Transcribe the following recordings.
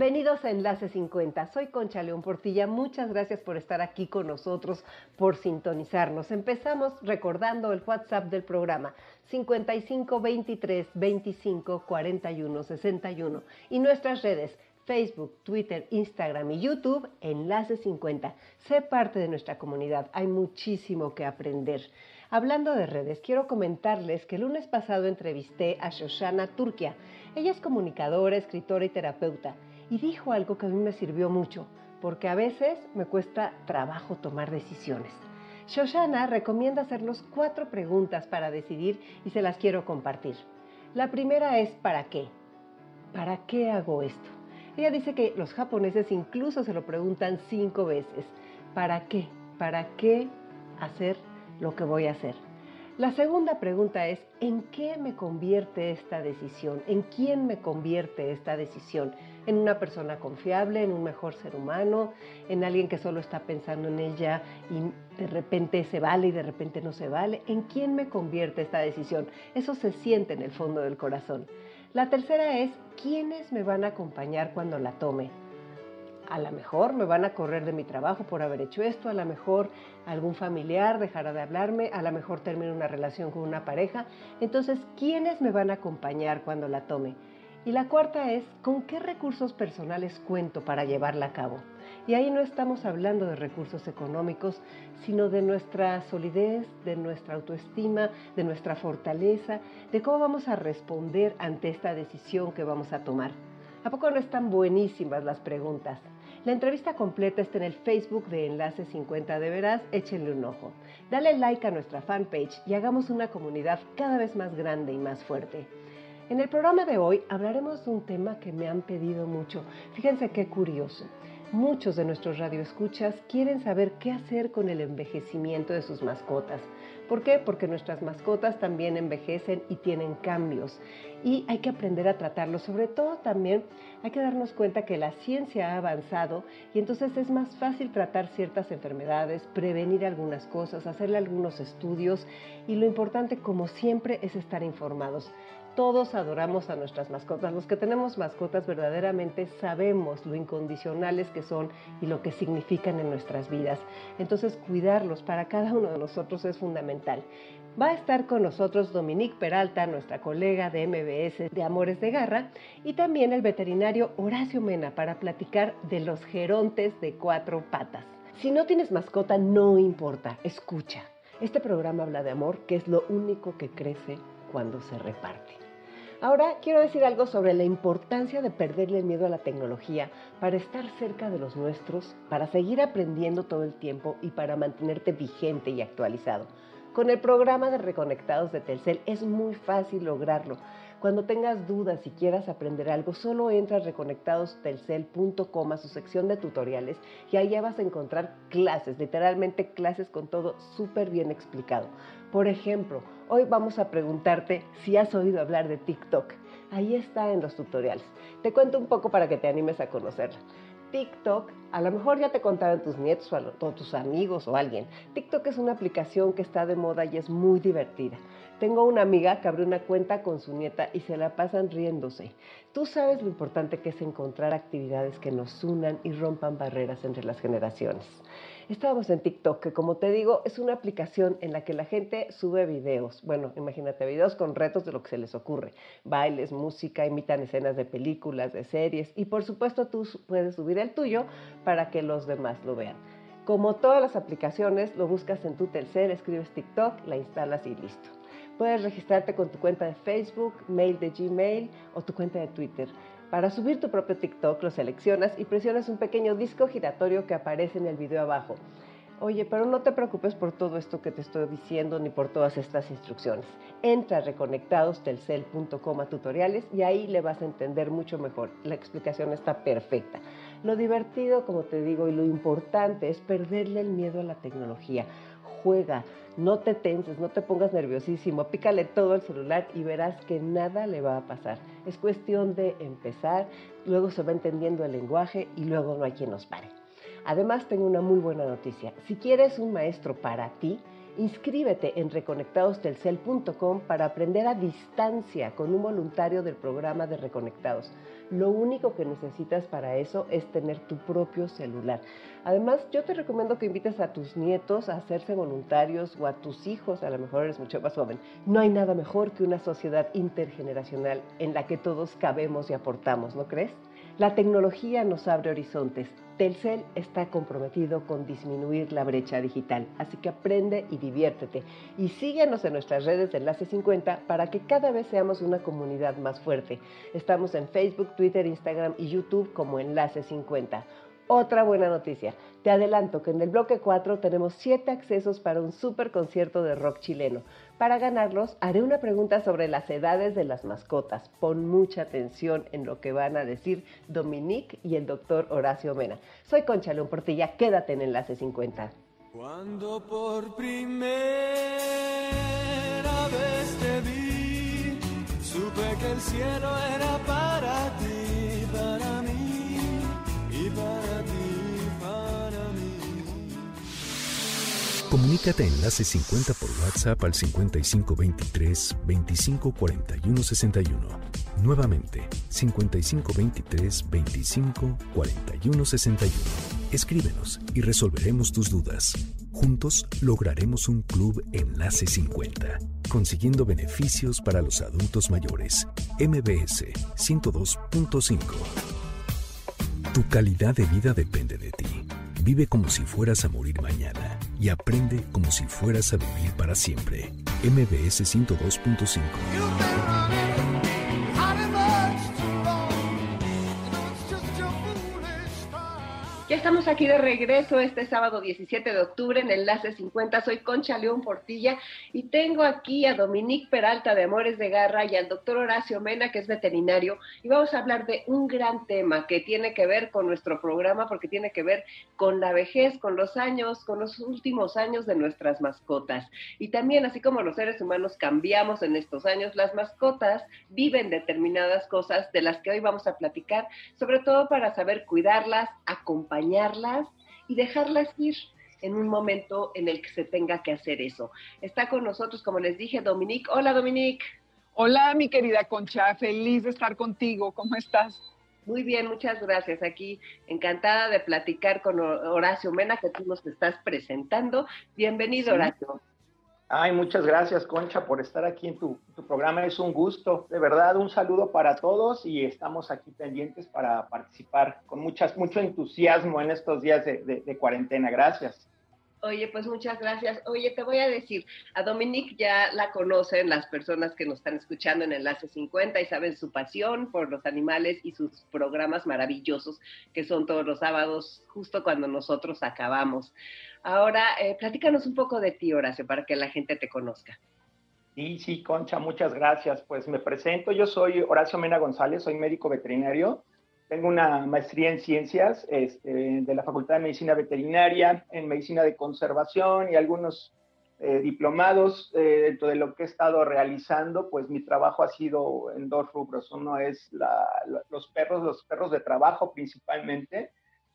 Bienvenidos a Enlace 50. Soy Concha León Portilla. Muchas gracias por estar aquí con nosotros, por sintonizarnos. Empezamos recordando el WhatsApp del programa 55 23 25 41 61 y nuestras redes Facebook, Twitter, Instagram y YouTube, Enlace 50. Sé parte de nuestra comunidad. Hay muchísimo que aprender. Hablando de redes, quiero comentarles que el lunes pasado entrevisté a Shoshana Turquia. Ella es comunicadora, escritora y terapeuta y dijo algo que a mí me sirvió mucho, porque a veces me cuesta trabajo tomar decisiones. Shoshana recomienda hacernos cuatro preguntas para decidir y se las quiero compartir. La primera es ¿para qué? ¿Para qué hago esto? Ella dice que los japoneses incluso se lo preguntan cinco veces. ¿Para qué? ¿Para qué hacer lo que voy a hacer. La segunda pregunta es, ¿en qué me convierte esta decisión? ¿En quién me convierte esta decisión? ¿En una persona confiable, en un mejor ser humano, en alguien que solo está pensando en ella y de repente se vale y de repente no se vale? ¿En quién me convierte esta decisión? Eso se siente en el fondo del corazón. La tercera es, ¿quiénes me van a acompañar cuando la tome? a lo mejor me van a correr de mi trabajo por haber hecho esto, a lo mejor algún familiar dejará de hablarme, a lo mejor termino una relación con una pareja. Entonces, ¿quiénes me van a acompañar cuando la tome? Y la cuarta es, ¿con qué recursos personales cuento para llevarla a cabo? Y ahí no estamos hablando de recursos económicos, sino de nuestra solidez, de nuestra autoestima, de nuestra fortaleza, de cómo vamos a responder ante esta decisión que vamos a tomar. ¿A poco no están buenísimas las preguntas? La entrevista completa está en el Facebook de Enlace 50 de Veras, échenle un ojo. Dale like a nuestra fanpage y hagamos una comunidad cada vez más grande y más fuerte. En el programa de hoy hablaremos de un tema que me han pedido mucho. Fíjense qué curioso. Muchos de nuestros radioescuchas quieren saber qué hacer con el envejecimiento de sus mascotas. ¿Por qué? Porque nuestras mascotas también envejecen y tienen cambios y hay que aprender a tratarlos. Sobre todo también hay que darnos cuenta que la ciencia ha avanzado y entonces es más fácil tratar ciertas enfermedades, prevenir algunas cosas, hacerle algunos estudios y lo importante como siempre es estar informados todos adoramos a nuestras mascotas. Los que tenemos mascotas verdaderamente sabemos lo incondicionales que son y lo que significan en nuestras vidas. Entonces cuidarlos para cada uno de nosotros es fundamental. Va a estar con nosotros Dominique Peralta, nuestra colega de MBS de Amores de Garra, y también el veterinario Horacio Mena para platicar de los gerontes de cuatro patas. Si no tienes mascota, no importa, escucha. Este programa habla de amor, que es lo único que crece cuando se reparte. Ahora quiero decir algo sobre la importancia de perderle el miedo a la tecnología para estar cerca de los nuestros, para seguir aprendiendo todo el tiempo y para mantenerte vigente y actualizado. Con el programa de Reconectados de Telcel es muy fácil lograrlo. Cuando tengas dudas y quieras aprender algo, solo entra a reconectadostelcel.com a su sección de tutoriales y ya vas a encontrar clases, literalmente clases con todo súper bien explicado. Por ejemplo, hoy vamos a preguntarte si has oído hablar de TikTok. Ahí está en los tutoriales. Te cuento un poco para que te animes a conocerla. TikTok, a lo mejor ya te contaron tus nietos o tus amigos o alguien. TikTok es una aplicación que está de moda y es muy divertida. Tengo una amiga que abrió una cuenta con su nieta y se la pasan riéndose. Tú sabes lo importante que es encontrar actividades que nos unan y rompan barreras entre las generaciones. Estábamos en TikTok, que como te digo, es una aplicación en la que la gente sube videos. Bueno, imagínate, videos con retos de lo que se les ocurre. Bailes, música, imitan escenas de películas, de series y por supuesto tú puedes subir el tuyo para que los demás lo vean. Como todas las aplicaciones, lo buscas en tu Telcel, escribes TikTok, la instalas y listo. Puedes registrarte con tu cuenta de Facebook, mail de Gmail o tu cuenta de Twitter. Para subir tu propio TikTok lo seleccionas y presionas un pequeño disco giratorio que aparece en el video abajo. Oye, pero no te preocupes por todo esto que te estoy diciendo ni por todas estas instrucciones. Entra a reconectadostelcel.com a tutoriales y ahí le vas a entender mucho mejor. La explicación está perfecta. Lo divertido, como te digo, y lo importante es perderle el miedo a la tecnología. Juega, no te tenses, no te pongas nerviosísimo, pícale todo el celular y verás que nada le va a pasar. Es cuestión de empezar, luego se va entendiendo el lenguaje y luego no hay quien nos pare. Además, tengo una muy buena noticia. Si quieres un maestro para ti, inscríbete en reconectadostelcel.com para aprender a distancia con un voluntario del programa de Reconectados. Lo único que necesitas para eso es tener tu propio celular. Además, yo te recomiendo que invites a tus nietos a hacerse voluntarios o a tus hijos, a lo mejor eres mucho más joven. No hay nada mejor que una sociedad intergeneracional en la que todos cabemos y aportamos, ¿no crees? La tecnología nos abre horizontes. Telcel está comprometido con disminuir la brecha digital, así que aprende y diviértete. Y síguenos en nuestras redes de Enlace 50 para que cada vez seamos una comunidad más fuerte. Estamos en Facebook, Twitter, Instagram y YouTube como Enlace 50. Otra buena noticia. Te adelanto que en el bloque 4 tenemos 7 accesos para un super concierto de rock chileno. Para ganarlos, haré una pregunta sobre las edades de las mascotas. Pon mucha atención en lo que van a decir Dominique y el doctor Horacio Mena. Soy Concha León Portilla, quédate en Enlace 50. Cuando por primera vez te vi, supe que el cielo era para ti, Comunícate en Enlace 50 por WhatsApp al 5523 2541 61. Nuevamente, 5523 2541 61. Escríbenos y resolveremos tus dudas. Juntos lograremos un club Enlace 50, consiguiendo beneficios para los adultos mayores. MBS 102.5. Tu calidad de vida depende de ti. Vive como si fueras a morir mañana y aprende como si fueras a vivir para siempre. MBS 102.5 Ya estamos aquí de regreso este sábado 17 de octubre en Enlace 50. Soy Concha León Portilla y tengo aquí a Dominique Peralta de Amores de Garra y al doctor Horacio Mena, que es veterinario, y vamos a hablar de un gran tema que tiene que ver con nuestro programa, porque tiene que ver con la vejez, con los años, con los últimos años de nuestras mascotas. Y también, así como los seres humanos cambiamos en estos años, las mascotas viven determinadas cosas de las que hoy vamos a platicar, sobre todo para saber cuidarlas, acompañarlas y dejarlas ir en un momento en el que se tenga que hacer eso. Está con nosotros, como les dije, Dominique. Hola, Dominique. Hola, mi querida Concha, feliz de estar contigo. ¿Cómo estás? Muy bien, muchas gracias. Aquí encantada de platicar con Horacio Mena, que tú nos estás presentando. Bienvenido, Horacio. Ay, muchas gracias, Concha, por estar aquí en tu, programa. Es un gusto. De verdad, un saludo para todos y estamos aquí pendientes para participar con muchas, mucho entusiasmo en estos días de, cuarentena. Gracias. Oye, pues muchas gracias. Oye, te voy a decir, a Dominique ya la conocen las personas que nos están escuchando en Enlace 50 y saben su pasión por los animales y sus programas maravillosos que son todos los sábados, justo cuando nosotros acabamos. Ahora, eh, platícanos un poco de ti, Horacio, para que la gente te conozca. Sí, sí, Concha, muchas gracias. Pues me presento, yo soy Horacio Mena González, soy médico veterinario. Tengo una maestría en ciencias este, de la Facultad de Medicina Veterinaria, en medicina de conservación y algunos eh, diplomados. Eh, dentro de lo que he estado realizando, pues mi trabajo ha sido en dos rubros. Uno es los perros, los perros de trabajo principalmente,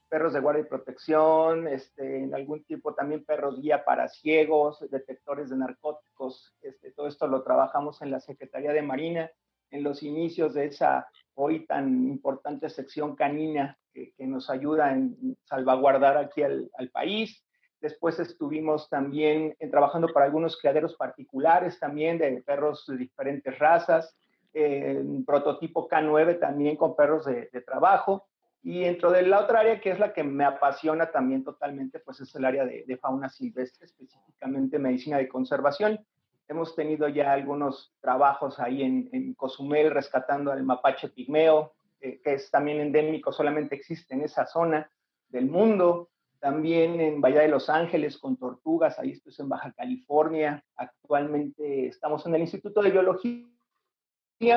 perros de guardia y protección, este, en algún tipo también perros guía para ciegos, detectores de narcóticos, este, todo esto lo trabajamos en la Secretaría de Marina, en los inicios de esa hoy tan importante sección canina que, nos ayuda en salvaguardar aquí al, país. Después estuvimos también en, trabajando para algunos criaderos particulares también de perros de diferentes razas, en prototipo K9 también con perros de trabajo. Y dentro de la otra área que es la que me apasiona también totalmente, pues es el área de, fauna silvestre, específicamente medicina de conservación. Hemos tenido ya algunos trabajos ahí en, Cozumel rescatando al mapache pigmeo, eh, que es también endémico, solamente existe en esa zona del mundo. también en Bahía de Los Ángeles con tortugas, ahí estoy en Baja California. Actualmente estamos en el Instituto de Biología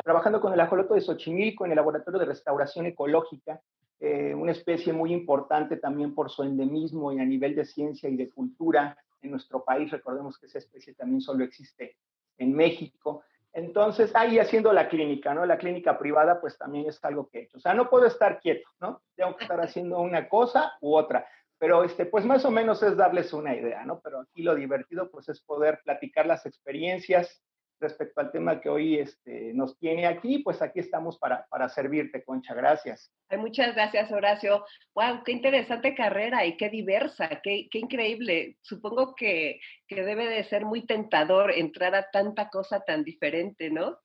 trabajando con el ajoloto de Xochimilco en el Laboratorio de Restauración Ecológica, eh, una especie muy importante también por su endemismo y a nivel de ciencia y de cultura en nuestro país. Recordemos que esa especie también solo existe en México. Entonces, ahí haciendo la clínica, ¿no? La clínica privada, pues también es algo que he hecho. O sea, no puedo estar quieto, ¿no? Tengo que estar haciendo una cosa u otra. Pero, este, pues más o menos es darles una idea, ¿no? Pero aquí lo divertido, pues es poder platicar las experiencias, respecto al tema que hoy este, nos tiene aquí, pues aquí estamos para, para servirte, Concha. Gracias. muchas gracias, Horacio. ¡Wow! ¡Qué interesante carrera y qué diversa! ¡Qué, qué increíble! Supongo que, que debe de ser muy tentador entrar a tanta cosa tan diferente, ¿no?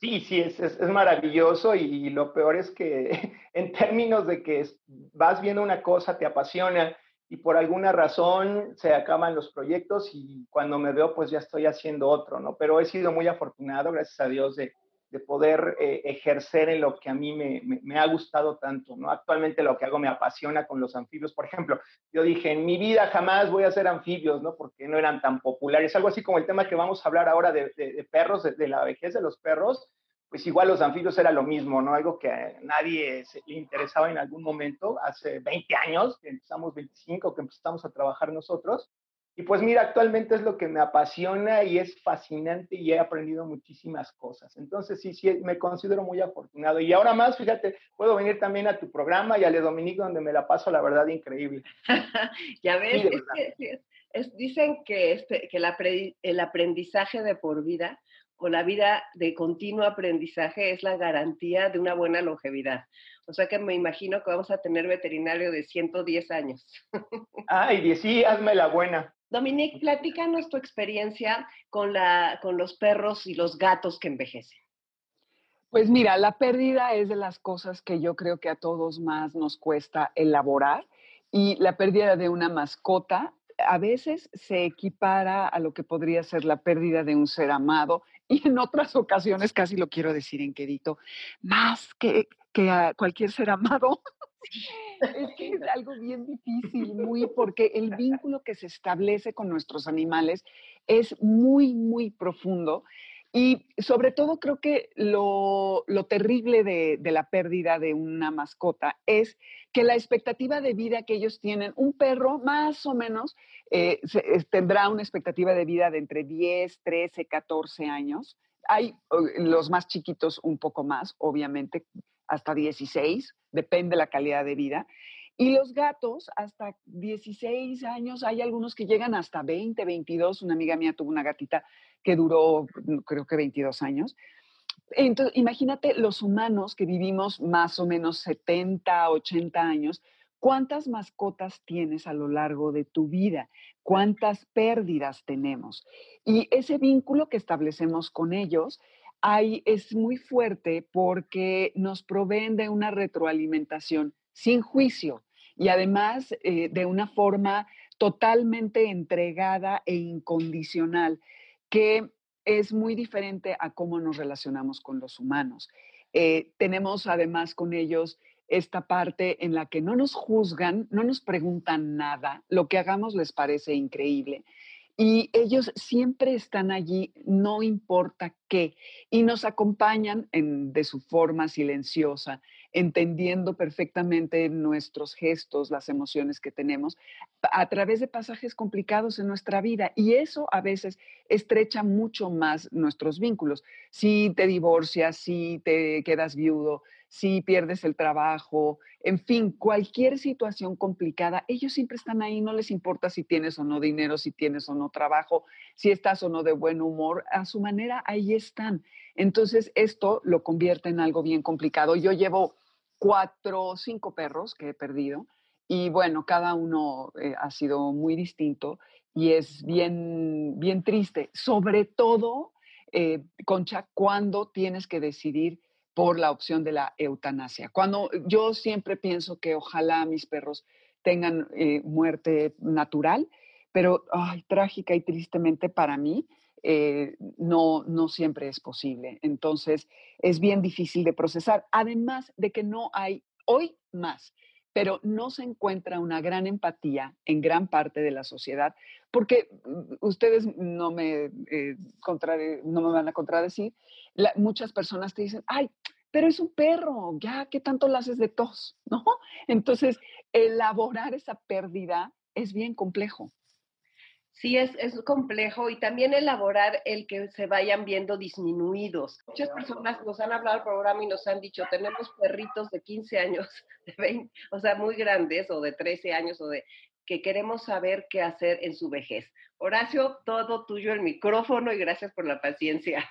Sí, sí, es, es, es, maravilloso y lo peor es que en términos de que vas viendo una cosa, te apasiona y por alguna razón se acaban los proyectos y cuando me veo pues ya estoy haciendo otro, ¿no? Pero he sido muy afortunado, gracias a Dios, de, de poder eh, ejercer en lo que a mí me, ha gustado tanto, ¿no? Actualmente lo que hago me apasiona con los anfibios. Por ejemplo, yo dije, en mi vida jamás voy a hacer anfibios, ¿no? Porque no eran tan populares. Algo así como el tema que vamos a hablar ahora de, perros, de la vejez de los perros pues igual los anfibios era lo mismo, ¿no? Algo que a nadie se le interesaba en algún momento, hace 20 años, que empezamos 25, que empezamos a trabajar nosotros. Y pues mira, actualmente es lo que me apasiona y es fascinante y he aprendido muchísimas cosas. Entonces sí, sí, me considero muy afortunado. Y ahora más, fíjate, puedo venir también a tu programa y a Le Dominique, donde me la paso, la verdad, increíble. ya ves, sí, es que, es, dicen que, este, que el aprendizaje de por vida o la vida de continuo aprendizaje es la garantía de una buena longevidad. O sea que me imagino que vamos a tener veterinario de 110 años. Ay, sí, hazme la buena. Dominique, platícanos tu experiencia con, la, con los perros y los gatos que envejecen. Pues mira, la pérdida es de las cosas que yo creo que a todos más nos cuesta elaborar y la pérdida de una mascota a veces se equipara a lo que podría ser la pérdida de un ser amado y en otras ocasiones, casi lo quiero decir en quedito, más que, que a cualquier ser amado. es que es algo bien difícil, muy, porque el vínculo que se establece con nuestros animales es muy, muy profundo. Y sobre todo creo que lo, lo terrible de, de, la pérdida de una mascota es que la expectativa de vida que ellos tienen, un perro más o menos eh, se, tendrá una expectativa de vida de entre 10, 13, 14 años. Hay los más chiquitos un poco más, obviamente, hasta 16, depende de la calidad de vida. Y los gatos, hasta 16 años, hay algunos que llegan hasta 20, 22. Una amiga mía tuvo una gatita que duró, creo que 22 años. Entonces, imagínate los humanos que vivimos más o menos 70, 80 años, ¿cuántas mascotas tienes a lo largo de tu vida? ¿Cuántas pérdidas tenemos? Y ese vínculo que establecemos con ellos hay, es muy fuerte porque nos proveen de una retroalimentación sin juicio y además eh, de una forma totalmente entregada e incondicional que es muy diferente a cómo nos relacionamos con los humanos. Eh, tenemos además con ellos esta parte en la que no nos juzgan, no nos preguntan nada, lo que hagamos les parece increíble. Y ellos siempre están allí, no importa qué, y nos acompañan de su forma silenciosa, entendiendo perfectamente nuestros gestos, las emociones que tenemos, a través de pasajes complicados en nuestra vida. Y eso a veces estrecha mucho más nuestros vínculos. Si te divorcias, si te quedas viudo, si pierdes el trabajo, en fin, cualquier situación complicada, ellos siempre están ahí, no les importa si tienes o no dinero, si tienes o no trabajo, si estás o no de buen humor, a su manera ahí están. Entonces, esto lo convierte en algo bien complicado. Yo llevo cuatro o cinco perros que he perdido y bueno, cada uno eh, ha sido muy distinto y es bien, bien triste, sobre todo, eh, Concha, cuando tienes que decidir por la opción de la eutanasia. Cuando yo siempre pienso que ojalá mis perros tengan eh, muerte natural, pero ay, trágica y tristemente para mí eh, no, no siempre es posible. Entonces es bien difícil de procesar, además de que no hay hoy más pero no se encuentra una gran empatía en gran parte de la sociedad, porque mm, ustedes no me, eh, no me van a contradecir, muchas personas te dicen, ay, pero es un perro, ya, ¿qué tanto lo haces de tos? ¿No? Entonces, elaborar esa pérdida es bien complejo. Sí, es, es complejo y también elaborar el que se vayan viendo disminuidos. Muchas personas nos han hablado del programa y nos han dicho, tenemos perritos de 15 años, de 20, o sea, muy grandes, o de 13 años, o de que queremos saber qué hacer en su vejez. Horacio, todo tuyo el micrófono y gracias por la paciencia.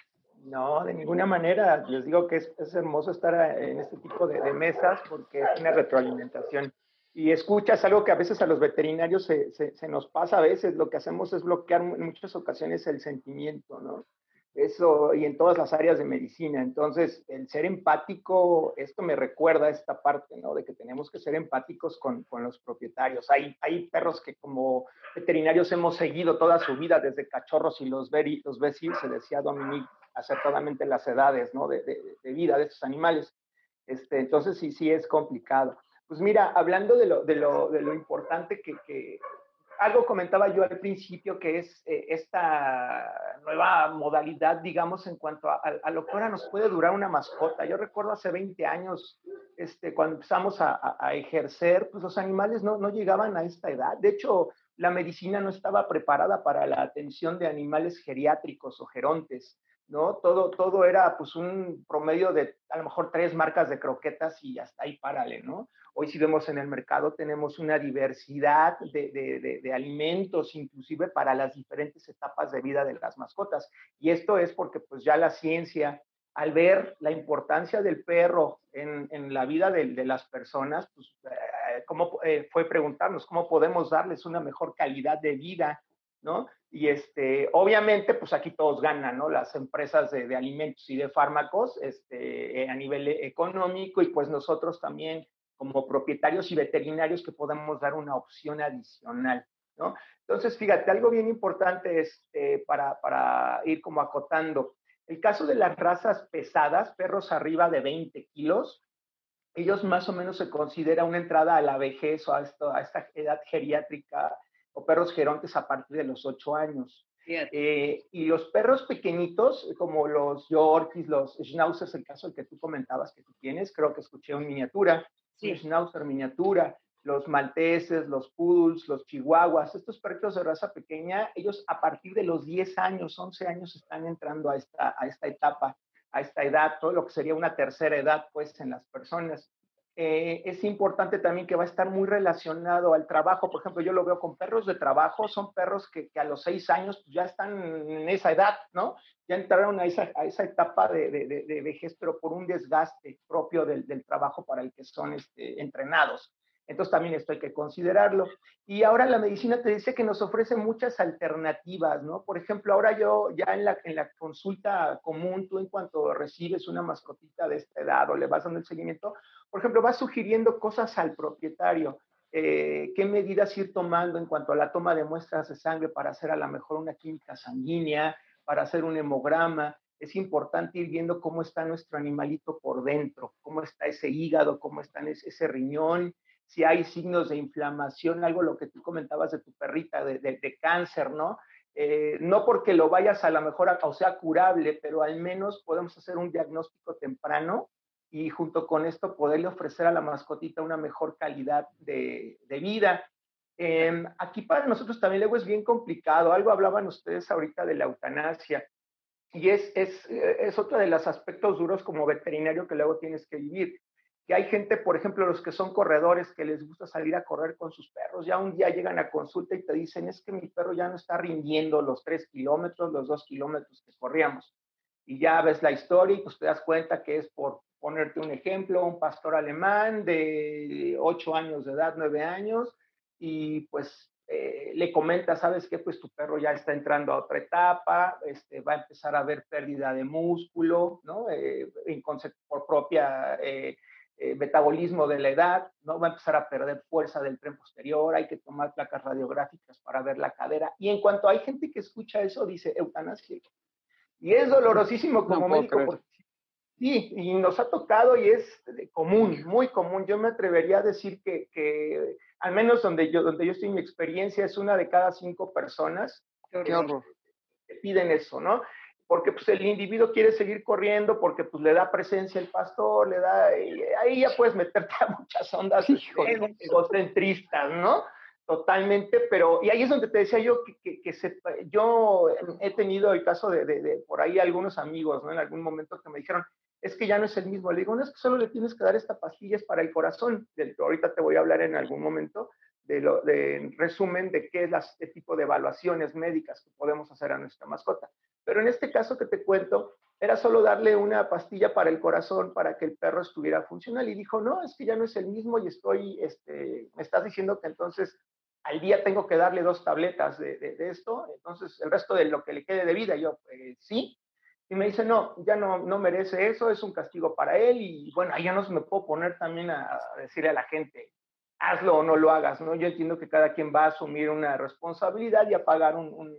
No, de ninguna manera. Les digo que es, es hermoso estar en este tipo de mesas porque es una retroalimentación y escuchas algo que a veces a los veterinarios se, se, nos pasa a veces, lo que hacemos es bloquear en muchas ocasiones el sentimiento, ¿no? Eso, y en todas las áreas de medicina. Entonces, el ser empático, esto me recuerda esta parte, ¿no? De que tenemos que ser empáticos con, con los propietarios. Hay, hay perros que como veterinarios hemos seguido toda su vida, desde cachorros y los, ver, los ves se decía Dominique, acertadamente las edades, ¿no? De, de, de vida de estos animales. Este, entonces, sí, sí es complicado. Pues mira, hablando de lo, de lo, de lo importante que, que, algo comentaba yo al principio, que es eh, esta nueva modalidad, digamos, en cuanto a, a, lo que ahora nos puede durar una mascota. Yo recuerdo hace 20 años, este, cuando empezamos a, a ejercer, pues los animales no, no llegaban a esta edad. De hecho, la medicina no estaba preparada para la atención de animales geriátricos o gerontes. ¿no? Todo, todo era pues un promedio de a lo mejor tres marcas de croquetas y hasta ahí párale, ¿no? Hoy si vemos en el mercado tenemos una diversidad de, de, de, alimentos, inclusive para las diferentes etapas de vida de las mascotas. Y esto es porque pues ya la ciencia, al ver la importancia del perro en, en la vida de, las personas, pues eh, ¿cómo, eh, fue preguntarnos cómo podemos darles una mejor calidad de vida ¿no? Y este, obviamente, pues aquí todos ganan, ¿no? Las empresas de, de alimentos y de fármacos este, eh, a nivel económico y pues nosotros también como propietarios y veterinarios que podemos dar una opción adicional, ¿no? Entonces, fíjate, algo bien importante es eh, para, para ir como acotando. El caso de las razas pesadas, perros arriba de 20 kilos, ellos más o menos se considera una entrada a la vejez o a, esto, a esta edad geriátrica o perros gerontes a partir de los 8 años. Eh, y los perros pequeñitos, como los Yorkies, los Schnauzers, el caso del que tú comentabas que tú tienes, creo que escuché un miniatura, sí. Schnauzer miniatura, los malteses, los poodles, los chihuahuas, estos perros de raza pequeña, ellos a partir de los 10 años, 11 años están entrando a esta, a esta etapa, a esta edad, todo lo que sería una tercera edad, pues, en las personas. Eh, es importante también que va a estar muy relacionado al trabajo. Por ejemplo, yo lo veo con perros de trabajo, son perros que, a los seis años ya están en esa edad, ¿no? Ya entraron a esa, a esa etapa de, de, de, vejez, pero por un desgaste propio del, del trabajo para el que son este, entrenados. Entonces también esto hay que considerarlo. Y ahora la medicina te dice que nos ofrece muchas alternativas, ¿no? Por ejemplo, ahora yo ya en la, en la consulta común, tú en cuanto recibes una mascotita de esta edad o le vas dando el seguimiento, por ejemplo, vas sugiriendo cosas al propietario. Eh, qué medidas ir tomando en cuanto a la toma de muestras de sangre para hacer a lo mejor una química sanguínea, para hacer un hemograma. Es importante ir viendo cómo está nuestro animalito por dentro, cómo está ese hígado, cómo está ese, riñón, si hay signos de inflamación, algo lo que tú comentabas de tu perrita, de, cáncer, ¿no? Eh, no porque lo vayas a lo mejor o sea curable, pero al menos podemos hacer un diagnóstico temprano y junto con esto poderle ofrecer a la mascotita una mejor calidad de, vida. Eh, aquí para nosotros también luego es bien complicado, algo hablaban ustedes ahorita de la eutanasia y es, es, es otro de los aspectos duros como veterinario que luego tienes que vivir que hay gente, por ejemplo, los que son corredores, que les gusta salir a correr con sus perros, ya un día llegan a consulta y te dicen, es que mi perro ya no está rindiendo los tres kilómetros, los dos kilómetros que corríamos. Y ya ves la historia y pues te das cuenta que es por ponerte un ejemplo, un pastor alemán de ocho años de edad, nueve años, y pues eh, le comenta, sabes que pues tu perro ya está entrando a otra etapa, este, va a empezar a haber pérdida de músculo, ¿no? Eh, por propia eh, eh, metabolismo de la edad, ¿no? Va a empezar a perder fuerza del tren posterior, hay que tomar placas radiográficas para ver la cadera. Y en cuanto hay gente que escucha eso, dice eutanasia. Y es dolorosísimo como no médico, porque, Sí, y nos ha tocado y es común, muy común. Yo me atrevería a decir que, que al menos donde yo, donde yo estoy mi experiencia, es una de cada cinco personas Qué horror. que piden eso, ¿no? Porque pues el individuo quiere seguir corriendo, porque pues le da presencia el pastor, le da, y ahí ya puedes meterte a muchas ondas Híjole. egocentristas, ¿no? Totalmente, pero, y ahí es donde te decía yo que, que, que se- yo he tenido el caso de, de, de por ahí algunos amigos, ¿no? En algún momento que me dijeron, es que ya no es el mismo. Le digo, no es que solo le tienes que dar esta pastilla, es para el corazón. Del que ahorita te voy a hablar en algún momento de lo, de en resumen de qué es este tipo de evaluaciones médicas que podemos hacer a nuestra mascota. Pero en este caso que te cuento, era solo darle una pastilla para el corazón para que el perro estuviera funcional. Y dijo, no, es que ya no es el mismo y estoy, este, me estás diciendo que entonces al día tengo que darle dos tabletas de, esto, entonces el resto de lo que le quede de vida, yo, eh, sí. Y me dice, no, ya no, no merece eso, es un castigo para él. Y bueno, ahí ya no me puedo poner también a, a decirle a la gente, hazlo o no lo hagas, ¿no? Yo entiendo que cada quien va a asumir una responsabilidad y a pagar un,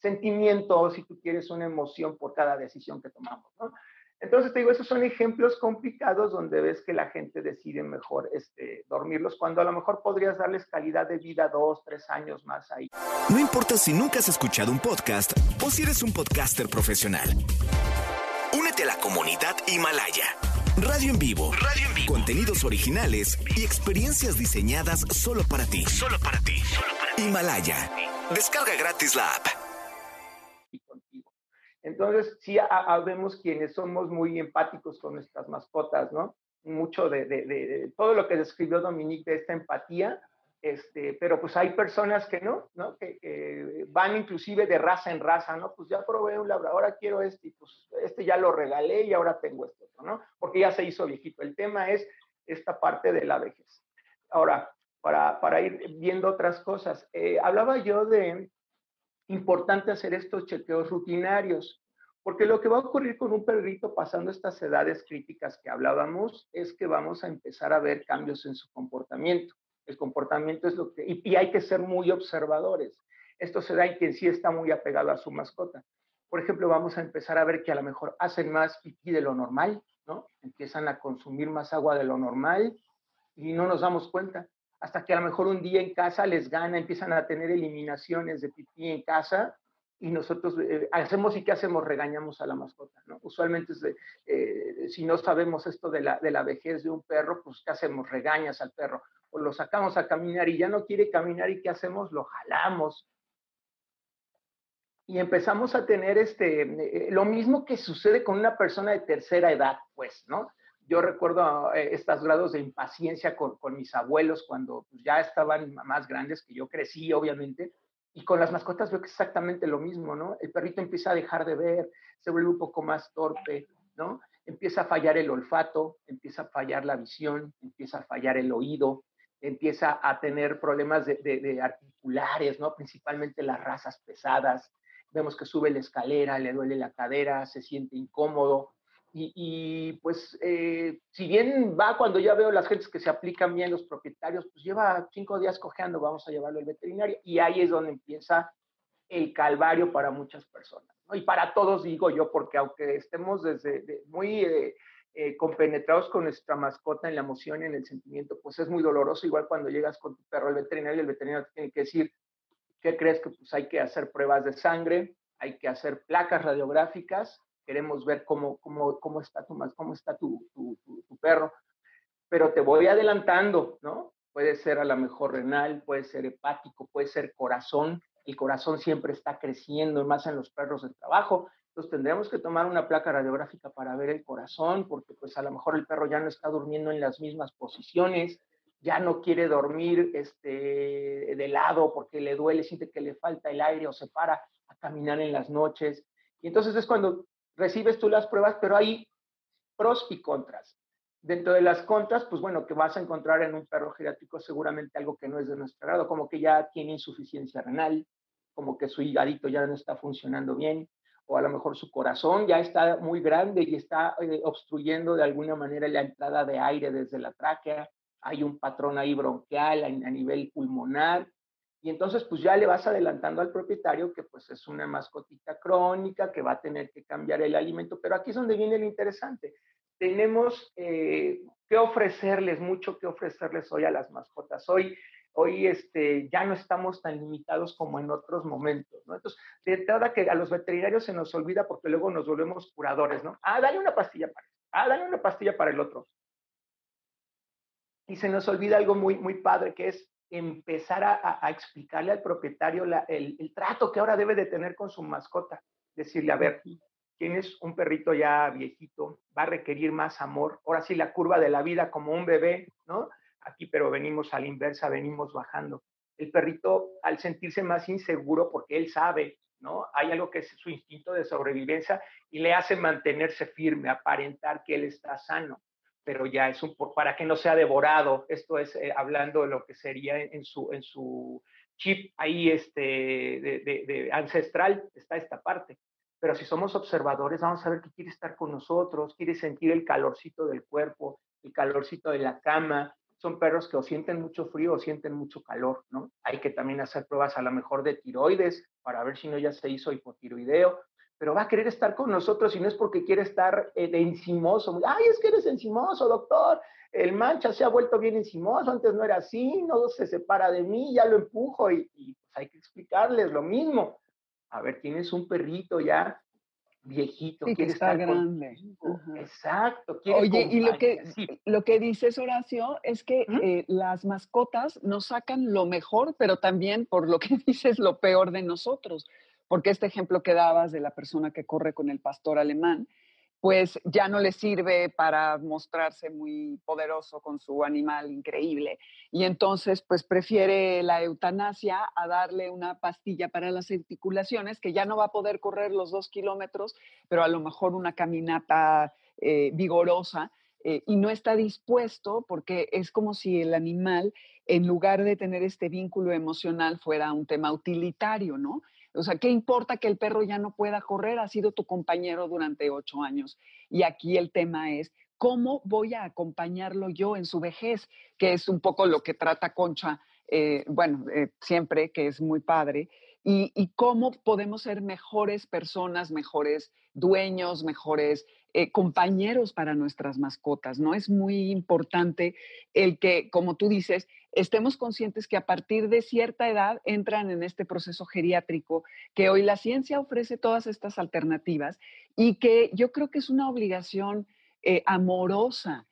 sentimiento, si tú quieres, una emoción por cada decisión que tomamos, ¿no? Entonces te digo, esos son ejemplos complicados donde ves que la gente decide mejor este, dormirlos, cuando a lo mejor podrías darles calidad de vida dos, tres años más ahí. No importa si nunca has escuchado un podcast o si eres un podcaster profesional. Únete a la comunidad Himalaya. Radio en vivo. Radio en vivo. Contenidos originales y experiencias diseñadas solo para ti. Solo para ti. Himalaya. Descarga gratis la app. y contigo. Entonces, sí, ha- habemos quienes somos muy empáticos con nuestras mascotas, ¿no? Mucho de, de- de- de todo lo que describió Dominique de esta empatía, este, pero pues hay personas que no, ¿no? Que, van inclusive de raza en raza, ¿no? Pues ya probé un labrador, ahora quiero este, y pues este ya lo regalé y ahora tengo este otro, ¿no? Porque ya se hizo viejito. El tema es esta parte de la vejez. Ahora, para, para ir viendo otras cosas, eh, hablaba yo de importante hacer estos chequeos rutinarios, porque lo que va a ocurrir con un perrito pasando estas edades críticas que hablábamos es que vamos a empezar a ver cambios en su comportamiento. El comportamiento es lo que, y, hay que ser muy observadores. Esto se da en quien sí está muy apegado a su mascota. Por ejemplo, vamos a empezar a ver que a lo mejor hacen más pipí de lo normal, ¿no? Empiezan a consumir más agua de lo normal y no nos damos cuenta hasta que a lo mejor un día en casa les gana, empiezan a tener eliminaciones de pipí en casa y nosotros eh, hacemos y qué hacemos, regañamos a la mascota, ¿no? Usualmente eh, si no sabemos esto de la, de la vejez de un perro, pues ¿qué hacemos? Regañas al perro o lo sacamos a caminar y ya no quiere caminar y ¿qué hacemos? Lo jalamos. Y empezamos a tener este, eh, lo mismo que sucede con una persona de tercera edad, pues, ¿no? yo recuerdo eh, estos grados de impaciencia con, con mis abuelos cuando pues, ya estaban más grandes, que yo crecí, obviamente, y con las mascotas veo que es exactamente lo mismo, ¿no? El perrito empieza a dejar de ver, se vuelve un poco más torpe, ¿no? Empieza a fallar el olfato, empieza a fallar la visión, empieza a fallar el oído, empieza a tener problemas de, articulares, ¿no? Principalmente las razas pesadas. Vemos que sube la escalera, le duele la cadera, se siente incómodo, y, pues, eh, si bien va cuando ya veo las gentes que se aplican bien los propietarios, pues lleva cinco días cojeando, vamos a llevarlo al veterinario. Y ahí es donde empieza el calvario para muchas personas. ¿no? Y para todos digo yo, porque aunque estemos desde de, muy eh, eh, compenetrados con nuestra mascota en la emoción, en el sentimiento, pues es muy doloroso. Igual cuando llegas con tu perro al veterinario, el veterinario te tiene que decir, ¿qué crees que pues hay que hacer pruebas de sangre? Hay que hacer placas radiográficas, queremos ver cómo, cómo, cómo está, tu, cómo está tu, tu, tu, perro, pero te voy adelantando, ¿no? Puede ser a lo mejor renal, puede ser hepático, puede ser corazón, el corazón siempre está creciendo, más en los perros de trabajo, entonces tendremos que tomar una placa radiográfica para ver el corazón, porque pues a lo mejor el perro ya no está durmiendo en las mismas posiciones, ya no quiere dormir este, de lado porque le duele, siente que le falta el aire o se para a caminar en las noches. Y entonces es cuando recibes tú las pruebas, pero hay pros y contras. Dentro de las contras, pues bueno, que vas a encontrar en un perro geriátrico seguramente algo que no es de nuestro grado, como que ya tiene insuficiencia renal, como que su higadito ya no está funcionando bien, o a lo mejor su corazón ya está muy grande y está eh, obstruyendo de alguna manera la entrada de aire desde la tráquea, hay un patrón ahí bronquial a, nivel pulmonar, Y entonces, pues ya le vas adelantando al propietario que pues es una mascotita crónica, que va a tener que cambiar el alimento. Pero aquí es donde viene lo interesante. Tenemos eh, que ofrecerles, mucho que ofrecerles hoy a las mascotas. Hoy, hoy este, ya no estamos tan limitados como en otros momentos, ¿no? Entonces, de verdad que a los veterinarios se nos olvida porque luego nos volvemos curadores, ¿no? Ah, dale una pastilla para ah, dale una pastilla para el otro. Y se nos olvida algo muy, muy padre, que es empezar a, explicarle al propietario el, trato que ahora debe de tener con su mascota. Decirle, a ver, tienes un perrito ya viejito, va a requerir más amor. Ahora sí, la curva de la vida como un bebé, ¿no? Aquí, pero venimos a la inversa, venimos bajando. El perrito, al sentirse más inseguro, porque él sabe, ¿no? Hay algo que es su instinto de sobrevivencia y le hace mantenerse firme, aparentar que él está sano pero ya es un para que no sea devorado. Esto es eh, hablando de lo que sería en, su, en su chip ahí este, de, ancestral, está esta parte. Pero si somos observadores, vamos a ver que quiere estar con nosotros, quiere sentir el calorcito del cuerpo, el calorcito de la cama. Son perros que o sienten mucho frío o sienten mucho calor, ¿no? Hay que también hacer pruebas a lo mejor de tiroides para ver si no ya se hizo hipotiroideo pero va a querer estar con nosotros y no es porque quiere estar eh, de encimoso. Ay, es que eres encimoso, doctor. El mancha se ha vuelto bien encimoso, antes no era así, no se separa de mí, ya lo empujo y, pues hay que explicarles lo mismo. A ver, tienes un perrito ya viejito, sí, quiere está estar grande. Exacto. Oye, y lo que, lo que dices, Horacio, es que eh, las mascotas nos sacan lo mejor, pero también, por lo que dices, lo peor de nosotros porque este ejemplo que dabas de la persona que corre con el pastor alemán, pues ya no le sirve para mostrarse muy poderoso con su animal increíble. Y entonces, pues prefiere la eutanasia a darle una pastilla para las articulaciones, que ya no va a poder correr los dos kilómetros, pero a lo mejor una caminata eh, vigorosa. Eh, y no está dispuesto porque es como si el animal, en lugar de tener este vínculo emocional, fuera un tema utilitario, ¿no? O sea, ¿qué importa que el perro ya no pueda correr? Ha sido tu compañero durante ocho años. Y aquí el tema es, ¿cómo voy a acompañarlo yo en su vejez? Que es un poco lo que trata Concha, eh, bueno, eh, siempre, que es muy padre. Y, cómo podemos ser mejores personas, mejores dueños, mejores eh, compañeros para nuestras mascotas, ¿no? Es muy importante el que, como tú dices, estemos conscientes que a partir de cierta edad entran en este proceso geriátrico, que hoy la ciencia ofrece todas estas alternativas y que yo creo que es una obligación eh, amorosa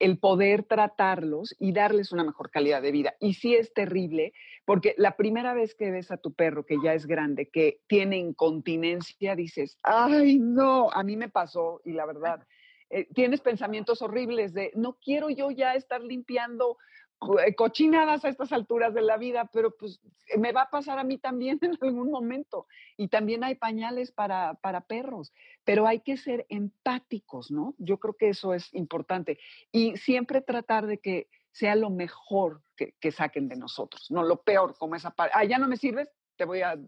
el poder tratarlos y darles una mejor calidad de vida. Y sí es terrible, porque la primera vez que ves a tu perro que ya es grande, que tiene incontinencia, dices, ay, no, a mí me pasó y la verdad, eh, tienes pensamientos horribles de, no quiero yo ya estar limpiando cochinadas a estas alturas de la vida, pero pues eh, me va a pasar a mí también en algún momento. Y también hay pañales para, para perros, pero hay que ser empáticos, ¿no? Yo creo que eso es importante. Y siempre tratar de que sea lo mejor que, que saquen de nosotros, no lo peor, como esa parte. Ah, ya no me sirves, te voy a,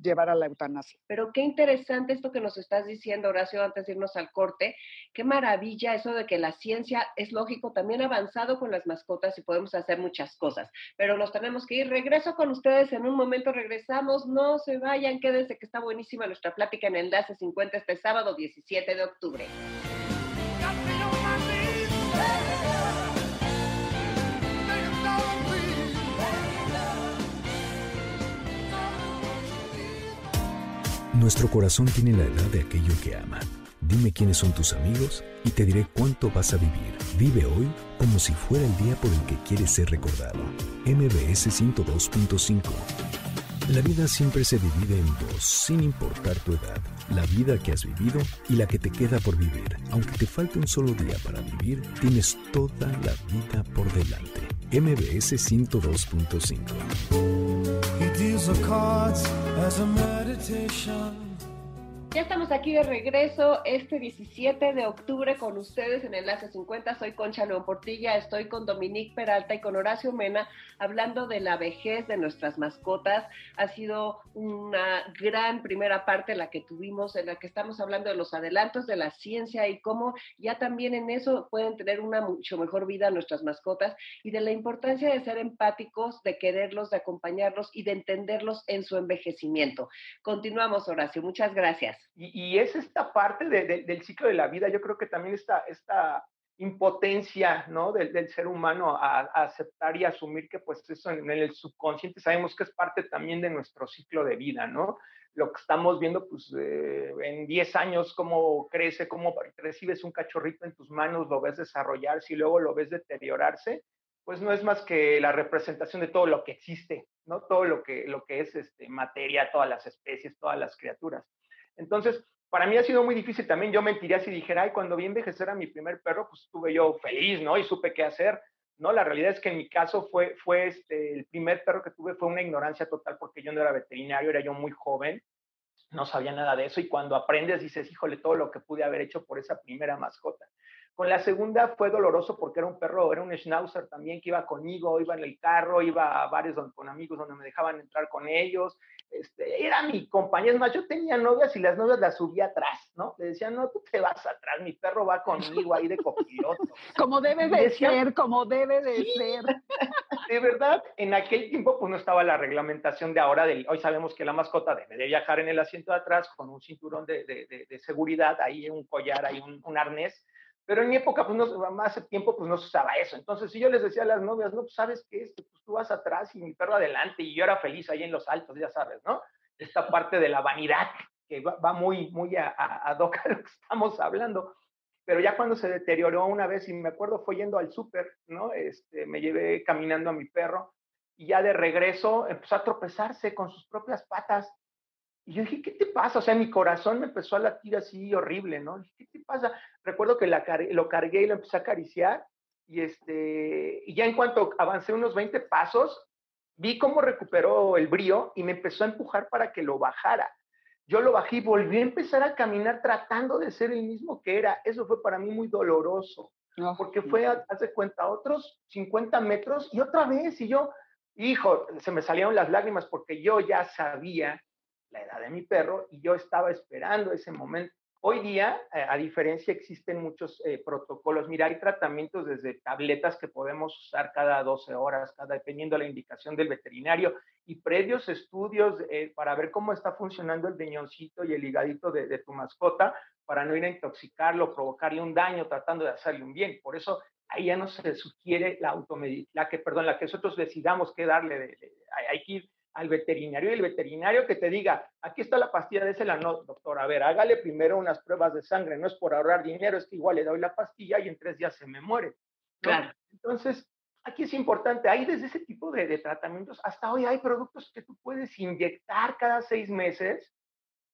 llevar a la eutanasia. Pero qué interesante esto que nos estás diciendo, Horacio, antes de irnos al corte. Qué maravilla eso de que la ciencia es lógico, también avanzado con las mascotas y podemos hacer muchas cosas. Pero nos tenemos que ir. Regreso con ustedes en un momento, regresamos. No se vayan, quédense que está buenísima nuestra plática en Enlace 50 este sábado 17 de octubre. Nuestro corazón tiene la edad de aquello que ama. Dime quiénes son tus amigos y te diré cuánto vas a vivir. Vive hoy como si fuera el día por el que quieres ser recordado. MBS 102.5 La vida siempre se divide en dos, sin importar tu edad. La vida que has vivido y la que te queda por vivir. Aunque te falte un solo día para vivir, tienes toda la vida por delante. MBS 102.5 Ya estamos aquí de regreso este 17 de octubre con ustedes en Enlace 50. Soy Concha León Portilla, estoy con Dominique Peralta y con Horacio Mena hablando de la vejez de nuestras mascotas. Ha sido una gran primera parte la que tuvimos, en la que estamos hablando de los adelantos de la ciencia y cómo ya también en eso pueden tener una mucho mejor vida nuestras mascotas y de la importancia de ser empáticos, de quererlos, de acompañarlos y de entenderlos en su envejecimiento. Continuamos, Horacio. Muchas gracias. Y, es esta parte del ciclo de la vida, yo creo que también esta, esta impotencia ¿no? del, ser humano a, aceptar y asumir que pues eso en, el subconsciente sabemos que es parte también de nuestro ciclo de vida, ¿no? Lo que estamos viendo pues eh, en 10 años, cómo crece, cómo recibes un cachorrito en tus manos, lo ves desarrollarse y luego lo ves deteriorarse, pues no es más que la representación de todo lo que existe, ¿no? Todo lo que, lo que es este, materia, todas las especies, todas las criaturas. Entonces, para mí ha sido muy difícil también. Yo mentiría si dijera, ay, cuando vi envejecer a mi primer perro, pues estuve yo feliz, ¿no? Y supe qué hacer. No, la realidad es que en mi caso fue, fue este, el primer perro que tuve fue una ignorancia total porque yo no era veterinario, era yo muy joven, no sabía nada de eso y cuando aprendes dices, híjole, todo lo que pude haber hecho por esa primera mascota. Con la segunda fue doloroso porque era un perro, era un schnauzer también que iba conmigo, iba en el carro, iba a bares con amigos donde me dejaban entrar con ellos. Este, era mi compañero, es más, yo tenía novias y las novias las subía atrás, ¿no? Le decían, no, tú te vas atrás, mi perro va conmigo ahí de copiloto. Como debe de ser, como debe de ser. De verdad, en aquel tiempo pues no estaba la reglamentación de ahora, del, hoy sabemos que la mascota debe de viajar en el asiento de atrás con un cinturón de, de, de, seguridad, ahí un collar, ahí un, un arnés, pero en mi época, pues no, hace tiempo, pues no se usaba eso. Entonces, si yo les decía a las novias, no, pues sabes qué es, pues tú vas atrás y mi perro adelante, y yo era feliz ahí en los altos, ya sabes, ¿no? Esta parte de la vanidad que va, muy, muy a, a, lo que estamos hablando. Pero ya cuando se deterioró una vez, y me acuerdo, fue yendo al súper, ¿no? Este, me llevé caminando a mi perro, y ya de regreso empezó a tropezarse con sus propias patas y yo dije, ¿qué te pasa? O sea, mi corazón me empezó a latir así horrible, ¿no? Dije, ¿qué te pasa? Recuerdo que la, lo cargué y lo empecé a acariciar y, este, y ya en cuanto avancé unos 20 pasos, vi cómo recuperó el brío y me empezó a empujar para que lo bajara. Yo lo bajé y volví a empezar a caminar tratando de ser el mismo que era. Eso fue para mí muy doloroso, porque fue, hace cuenta, otros 50 metros y otra vez, y yo, hijo, se me salieron las lágrimas porque yo ya sabía la edad de mi perro y yo estaba esperando ese momento. Hoy día, eh, a diferencia, existen muchos eh, protocolos. Mira, hay tratamientos desde tabletas que podemos usar cada 12 horas, cada, dependiendo de la indicación del veterinario, y previos estudios eh, para ver cómo está funcionando el riñoncito y el higadito de, tu mascota para no ir a intoxicarlo, provocarle un daño, tratando de hacerle un bien. Por eso ahí ya no se sugiere la la que, perdón, la que nosotros decidamos qué darle, hay que ir al veterinario y el veterinario que te diga, aquí está la pastilla, désela, no, doctor, a ver, hágale primero unas pruebas de sangre, no es por ahorrar dinero, es que igual le doy la pastilla y en tres días se me muere. Claro. Entonces, aquí es importante, hay desde ese tipo de, de, tratamientos, hasta hoy hay productos que tú puedes inyectar cada seis meses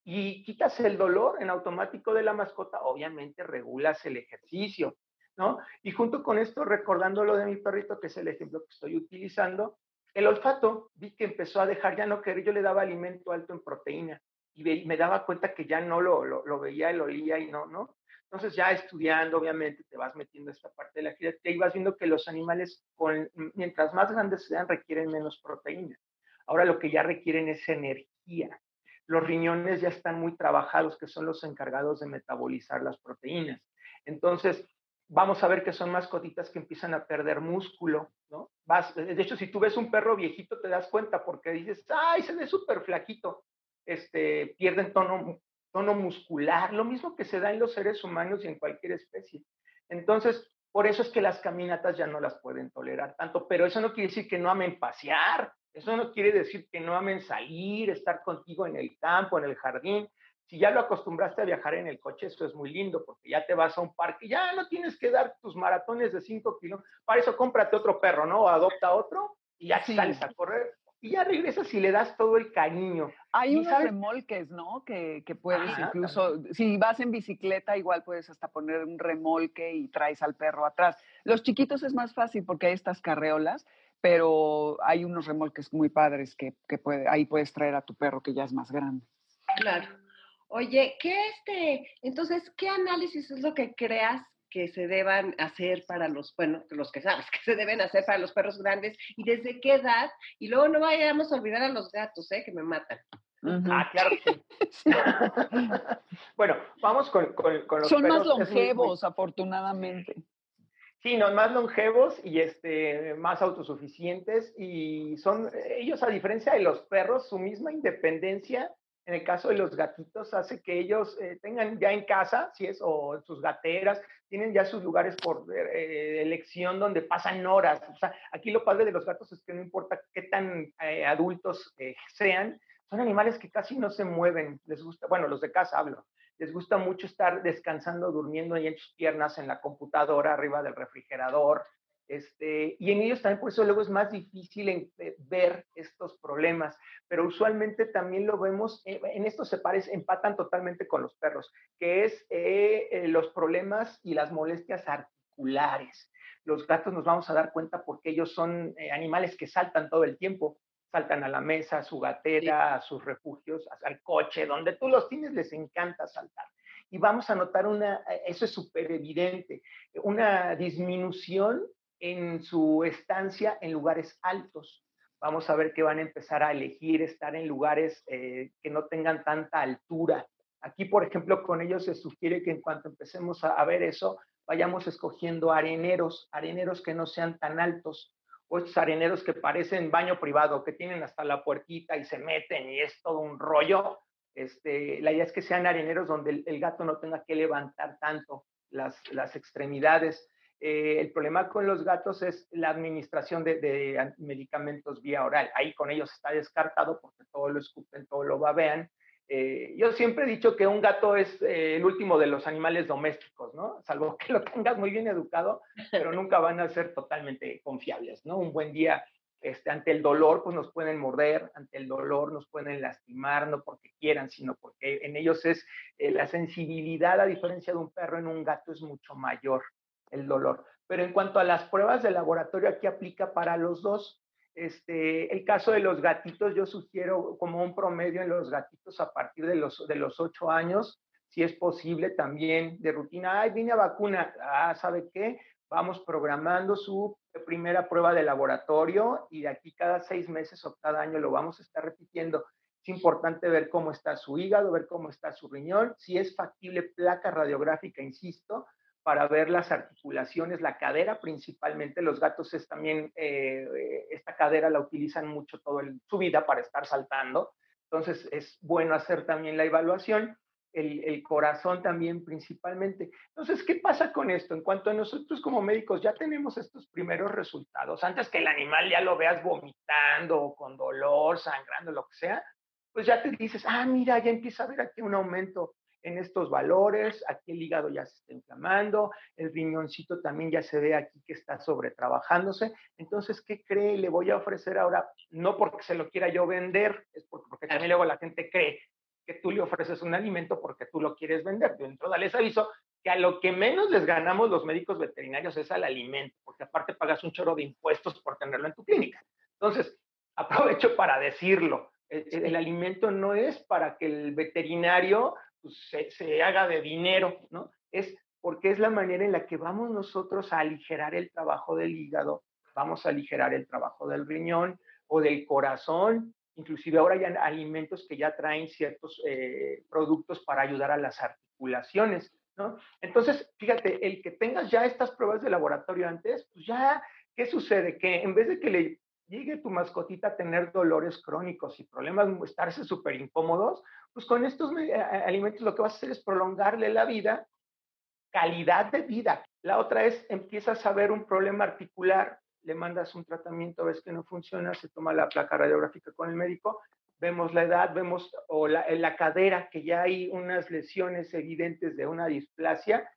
y quitas el dolor en automático de la mascota, obviamente regulas el ejercicio, ¿no? Y junto con esto, recordando lo de mi perrito, que es el ejemplo que estoy utilizando, el olfato, vi que empezó a dejar ya no querer, yo le daba alimento alto en proteína y me daba cuenta que ya no lo, lo, veía, lo olía y no, ¿no? Entonces ya estudiando, obviamente, te vas metiendo esta parte de la actividad y vas viendo que los animales, con, mientras más grandes sean, requieren menos proteína. Ahora lo que ya requieren es energía. Los riñones ya están muy trabajados, que son los encargados de metabolizar las proteínas. Entonces, vamos a ver que son mascotitas que empiezan a perder músculo, ¿no? Vas, de hecho, si tú ves un perro viejito, te das cuenta porque dices, ay, se ve súper flaquito, este, pierden tono, tono muscular, lo mismo que se da en los seres humanos y en cualquier especie. Entonces, por eso es que las caminatas ya no las pueden tolerar tanto, pero eso no quiere decir que no amen pasear, eso no quiere decir que no amen salir, estar contigo en el campo, en el jardín, si ya lo acostumbraste a viajar en el coche, eso es muy lindo, porque ya te vas a un parque, ya no tienes que dar tus maratones de 5 kilos, para eso cómprate otro perro, ¿no? O adopta otro y ya sales a correr. Y ya regresas y le das todo el cariño. Hay unos remolques, ¿no? Que, que puedes incluso, si vas en bicicleta, igual puedes hasta poner un remolque y traes al perro atrás. Los chiquitos es más fácil porque hay estas carreolas, pero hay unos remolques muy padres que, que puede, ahí puedes traer a tu perro que ya es más grande. Claro. Oye, ¿qué este? Entonces, ¿qué análisis es lo que creas que se deban hacer para los, bueno, los que sabes que se deben hacer para los perros grandes y desde qué edad? Y luego no vayamos a olvidar a los gatos, ¿eh? Que me matan. Ah, claro bueno, vamos con, con, los Son más longevos, afortunadamente. Sí, no, más longevos y este, más autosuficientes y son, ellos a diferencia de los perros, su misma independencia en el caso de los gatitos, hace que ellos eh, tengan ya en casa, si es, o en sus gateras, tienen ya sus lugares por eh, elección donde pasan horas. O sea, aquí lo padre de los gatos es que no importa qué tan eh, adultos sean, son animales que casi no se mueven. Les gusta, bueno, los de casa hablo, les gusta mucho estar descansando, durmiendo ahí en sus piernas, en la computadora, arriba del refrigerador, este, y en ellos también por eso luego es más difícil eh, ver estos problemas, pero usualmente también lo vemos, eh, en esto se empatan totalmente con los perros, que es eh, los problemas y las molestias articulares. Los gatos nos vamos a dar cuenta porque ellos son animales que saltan todo el tiempo, saltan a la mesa, a su gatera, a sus refugios, al coche, donde tú los tienes les encanta saltar y vamos a notar una, eso es súper evidente, una disminución en su estancia en lugares altos. Vamos a ver que van a empezar a elegir estar en lugares eh, que no tengan tanta altura. Aquí, por ejemplo, con ellos se sugiere que en cuanto empecemos a, ver eso, vayamos escogiendo areneros, areneros que no sean tan altos, o estos areneros que parecen baño privado, que tienen hasta la puertita y se meten y es todo un rollo. Este, la idea es que sean areneros donde el, gato no tenga que levantar tanto las, las extremidades. Eh, el problema con los gatos es la administración de, medicamentos vía oral. Ahí con ellos está descartado porque todo lo escupen, todo lo babean. Eh, yo siempre he dicho que un gato es eh, el último de los animales domésticos, ¿no? Salvo que lo tengas muy bien educado, pero nunca van a ser totalmente confiables, ¿no? Un buen día, este, ante el dolor, pues nos pueden morder, ante el dolor nos pueden lastimar, no porque quieran, sino porque en ellos es la sensibilidad, a diferencia de un perro, en un gato es mucho mayor el dolor. Pero en cuanto a las pruebas de laboratorio, aquí aplica para los dos. Este, el caso de los gatitos, yo sugiero como un promedio en los gatitos a partir de los, de los 8 años, si es posible también de rutina, ay, vine a vacuna, ah, ¿sabe qué? Vamos programando su primera prueba de laboratorio y de aquí cada seis meses o cada año lo vamos a estar repitiendo. Es importante ver cómo está su hígado, ver cómo está su riñón, si es factible placa radiográfica, insisto, para ver las articulaciones, la cadera principalmente. Los gatos es también, eh, esta cadera la utilizan mucho toda su vida para estar saltando. Entonces es bueno hacer también la evaluación. El, corazón también principalmente. Entonces, ¿qué pasa con esto? En cuanto a nosotros como médicos ya tenemos estos primeros resultados, antes que el animal ya lo veas vomitando, con dolor, sangrando, lo que sea, pues ya te dices, ah, mira, ya empieza a haber aquí un aumento en estos valores, aquí el hígado ya se está inflamando, el riñoncito también ya se ve aquí que está sobretrabajándose. Entonces, ¿qué cree? Le voy a ofrecer ahora, no porque se lo quiera yo vender, es porque, porque también luego la gente cree que tú le ofreces un alimento porque tú lo quieres vender. Dentro les aviso que a lo que menos les ganamos los médicos veterinarios es al alimento, porque aparte pagas un chorro de impuestos por tenerlo en tu clínica. Entonces, aprovecho para decirlo. el alimento no es para que el veterinario se, haga de dinero, ¿no? Es porque es la manera en la que vamos nosotros a aligerar el trabajo del hígado, vamos a aligerar el trabajo del riñón o del corazón, inclusive ahora hay alimentos que ya traen ciertos eh, productos para ayudar a las articulaciones, ¿no? Entonces, fíjate, el que tengas ya estas pruebas de laboratorio antes, pues ya, ¿qué sucede? Que en vez de que le llegue tu mascotita a tener dolores crónicos y problemas, estarse súper incómodos, pues con estos alimentos lo que vas a hacer es prolongarle la vida, calidad de vida. La otra es, empiezas a ver un problema articular, le mandas un tratamiento, ves que no funciona, se toma la placa radiográfica con el médico, vemos la edad, vemos o la, en la cadera que ya hay unas lesiones evidentes de una displasia,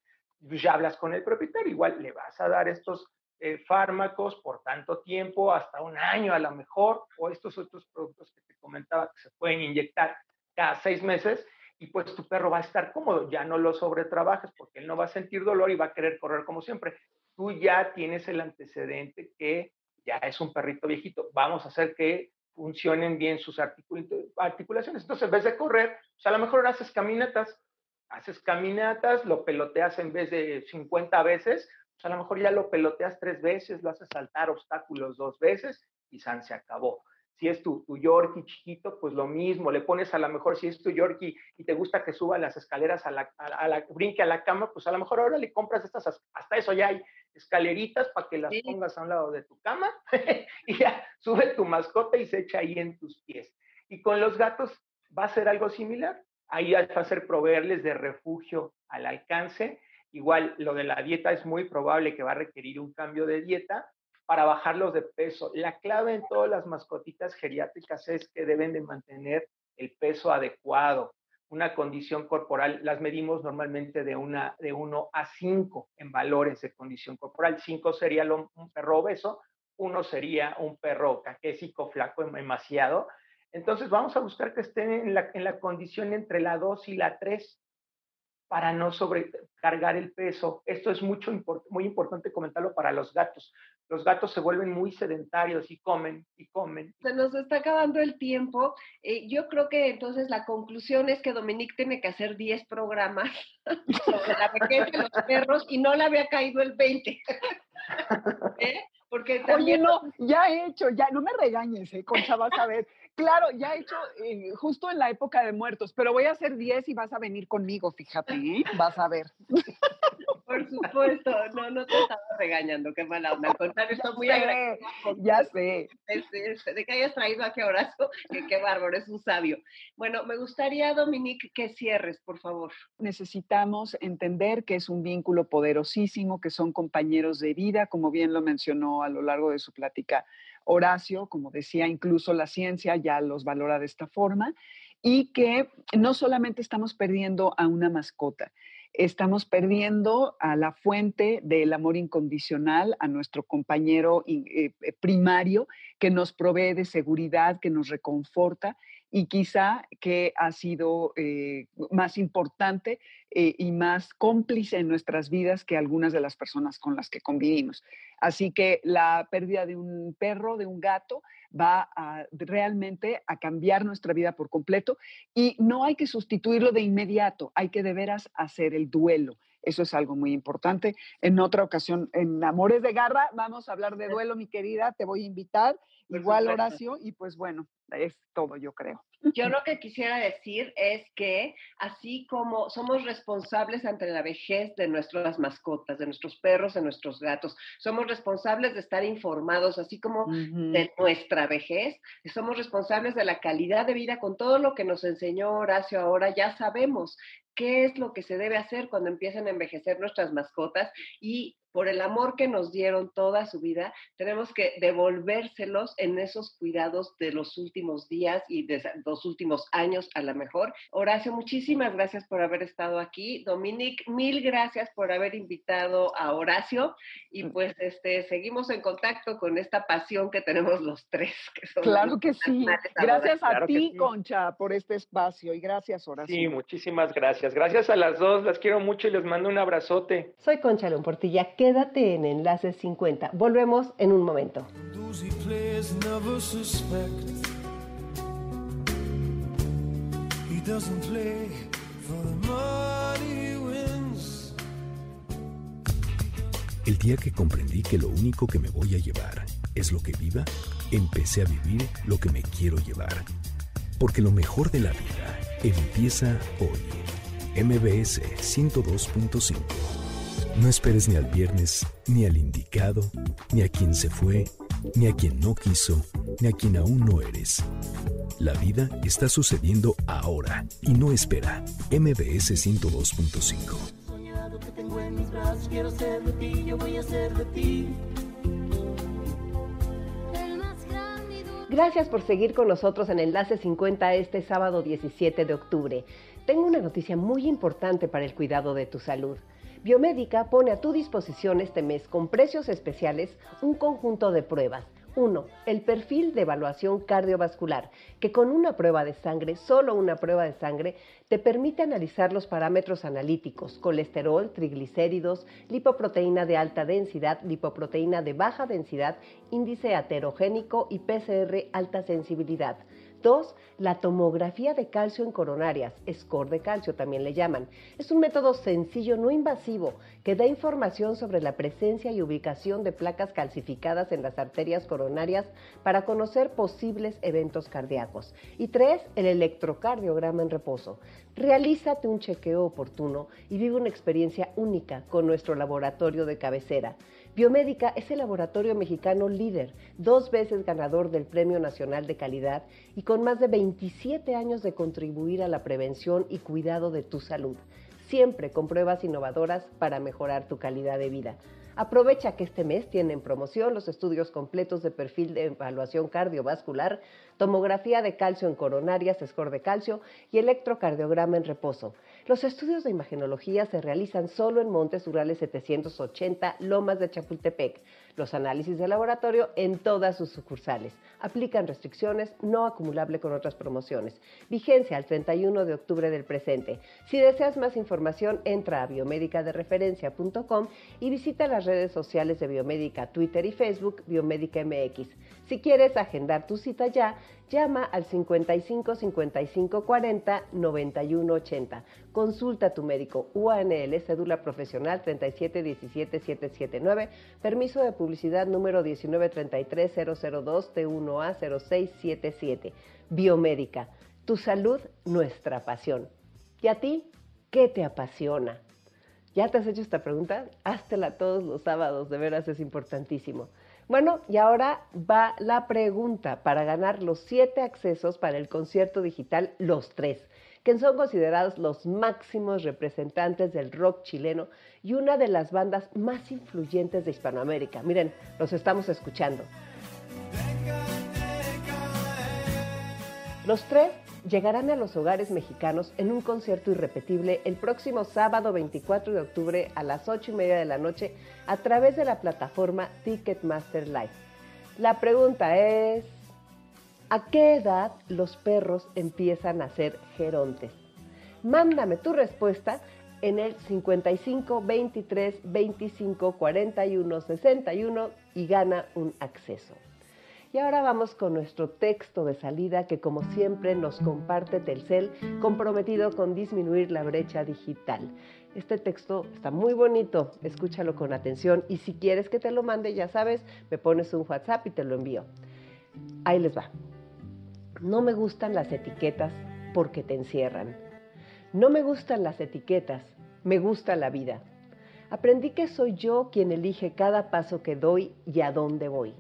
pues ya hablas con el propietario, igual le vas a dar estos eh, fármacos por tanto tiempo, hasta un año a lo mejor, o estos otros productos que te comentaba que se pueden inyectar cada seis meses y pues tu perro va a estar cómodo, ya no lo sobretrabajes porque él no va a sentir dolor y va a querer correr como siempre. Tú ya tienes el antecedente que ya es un perrito viejito, vamos a hacer que funcionen bien sus articulaciones. Entonces, en vez de correr, pues a lo mejor haces caminatas, haces caminatas, lo peloteas en vez de 50 veces, pues a lo mejor ya lo peloteas tres veces, lo haces saltar obstáculos dos veces y San se acabó. Si es tu, tu Yorkie chiquito, pues lo mismo, le pones a lo mejor, si es tu Yorkie y te gusta que suba las escaleras a la, a, la brinque a la cama, pues a lo mejor ahora le compras estas, hasta eso ya hay escaleritas para que las pongas a un lado de tu cama y ya sube tu mascota y se echa ahí en tus pies. Y con los gatos va a ser algo similar. Ahí va a ser proveerles de refugio al alcance. Igual lo de la dieta es muy probable que va a requerir un cambio de dieta, para bajarlos de peso. La clave en todas las mascotitas geriátricas es que deben de mantener el peso adecuado. Una condición corporal, las medimos normalmente de, una, de 1 a 5 en valores de condición corporal. 5 sería un perro obeso, 1 sería un perro caquésico, flaco, demasiado. Entonces vamos a buscar que estén en la, en la condición entre la 2 y la 3 para no sobrecargar el peso. Esto es mucho, muy importante comentarlo para los gatos. Los gatos se vuelven muy sedentarios y comen y comen. Se nos está acabando el tiempo. Eh, yo creo que entonces la conclusión es que Dominique tiene que hacer 10 programas sobre la pequeña de los perros y no le había caído el 20. ¿Eh? Porque también... Oye, no, ya he hecho, ya, no me regañes, ¿eh? Concha, vas a ver. Claro, ya he hecho eh, justo en la época de muertos, pero voy a hacer 10 y vas a venir conmigo, fíjate, ¿eh? vas a ver. Por supuesto, no, no te estaba regañando, qué mala onda. Al contrario, estoy muy agradecida. Ya sé. De, que hayas traído a que qué bárbaro, es un sabio. Bueno, me gustaría, Dominique, que cierres, por favor. Necesitamos entender que es un vínculo poderosísimo, que son compañeros de vida, como bien lo mencionó a lo largo de su plática Horacio, como decía, incluso la ciencia ya los valora de esta forma, y que no solamente estamos perdiendo a una mascota, estamos perdiendo a la fuente del amor incondicional, a nuestro compañero eh, primario que nos provee de seguridad, que nos reconforta y quizá que ha sido eh, más importante y más cómplice en nuestras vidas que algunas de las personas con las que convivimos. Así que la pérdida de un perro, de un gato, va a, realmente a cambiar nuestra vida por completo y no hay que sustituirlo de inmediato, hay que de veras hacer el duelo. Eso es algo muy importante. En otra ocasión, en Amores de Garra, vamos a hablar de duelo, mi querida, te voy a invitar, igual Horacio, y pues bueno, es todo, yo creo. Yo lo que quisiera decir es que así como somos responsables ante la vejez de nuestras mascotas, de nuestros perros, de nuestros gatos, somos responsables de estar informados, así como de nuestra vejez, somos responsables de la calidad de vida con todo lo que nos enseñó Horacio ahora, ya sabemos qué es lo que se debe hacer cuando empiezan a envejecer nuestras mascotas y por el amor que nos dieron toda su vida, tenemos que devolvérselos en esos cuidados de los últimos días y de los últimos años a lo mejor. Horacio, muchísimas gracias por haber estado aquí. Dominic, mil gracias por haber invitado a Horacio y mm. pues este seguimos en contacto con esta pasión que tenemos los tres. claro que sí. Gracias a ti, Concha, por este espacio y gracias, Horacio. Sí, muchísimas gracias. Gracias a las dos, las quiero mucho y les mando un abrazote. Soy Concha León Portilla Quédate en Enlace 50. Volvemos en un momento. El día que comprendí que lo único que me voy a llevar es lo que viva, empecé a vivir lo que me quiero llevar. Porque lo mejor de la vida empieza hoy. MBS 102.5 no esperes ni al viernes, ni al indicado, ni a quien se fue, ni a quien no quiso, ni a quien aún no eres. La vida está sucediendo ahora y no espera. MBS 102.5. Gracias por seguir con nosotros en Enlace 50 este sábado 17 de octubre. Tengo una noticia muy importante para el cuidado de tu salud. Biomédica pone a tu disposición este mes con precios especiales un conjunto de pruebas 1. El perfil de evaluación cardiovascular, que con una prueba de sangre, solo una prueba de sangre, te permite analizar los parámetros analíticos, colesterol, triglicéridos, lipoproteína de alta densidad, lipoproteína de baja densidad, índice aterogénico y PCR alta sensibilidad. 2. La tomografía de calcio en coronarias, score de calcio también le llaman. Es un método sencillo, no invasivo, que da información sobre la presencia y ubicación de placas calcificadas en las arterias coronarias para conocer posibles eventos cardíacos. Y 3. El electrocardiograma en reposo. Realízate un chequeo oportuno y vive una experiencia única con nuestro laboratorio de cabecera. Biomédica es el laboratorio mexicano líder, dos veces ganador del Premio Nacional de Calidad y con más de 27 años de contribuir a la prevención y cuidado de tu salud, siempre con pruebas innovadoras para mejorar tu calidad de vida. Aprovecha que este mes tienen promoción los estudios completos de perfil de evaluación cardiovascular, tomografía de calcio en coronarias, score de calcio y electrocardiograma en reposo. Los estudios de imagenología se realizan solo en Montes Urales 780, Lomas de Chapultepec. Los análisis de laboratorio en todas sus sucursales. Aplican restricciones no acumulable con otras promociones. Vigencia al 31 de octubre del presente. Si deseas más información, entra a biomedicadereferencia.com y visita las redes sociales de Biomédica, Twitter y Facebook, Biomédica MX. Si quieres agendar tu cita ya, llama al 55 55 40 91 80. Consulta a tu médico UANL, cédula profesional 37 17 779, permiso de publicidad número 1933 002 T1A 0677. Biomédica, tu salud, nuestra pasión. ¿Y a ti? ¿Qué te apasiona? ¿Ya te has hecho esta pregunta? Háztela todos los sábados, de veras es importantísimo. Bueno, y ahora va la pregunta para ganar los siete accesos para el concierto digital Los Tres, que son considerados los máximos representantes del rock chileno y una de las bandas más influyentes de Hispanoamérica. Miren, los estamos escuchando. Los Tres llegarán a los hogares mexicanos en un concierto irrepetible el próximo sábado 24 de octubre a las 8 y media de la noche a través de la plataforma Ticketmaster Live. La pregunta es, ¿a qué edad los perros empiezan a ser gerontes? Mándame tu respuesta en el 55 23 25 41 61 y gana un acceso. Y ahora vamos con nuestro texto de salida que como siempre nos comparte Telcel, comprometido con disminuir la brecha digital. Este texto está muy bonito, escúchalo con atención y si quieres que te lo mande, ya sabes, me pones un WhatsApp y te lo envío. Ahí les va. No me gustan las etiquetas porque te encierran. No me gustan las etiquetas, me gusta la vida. Aprendí que soy yo quien elige cada paso que doy y a dónde voy.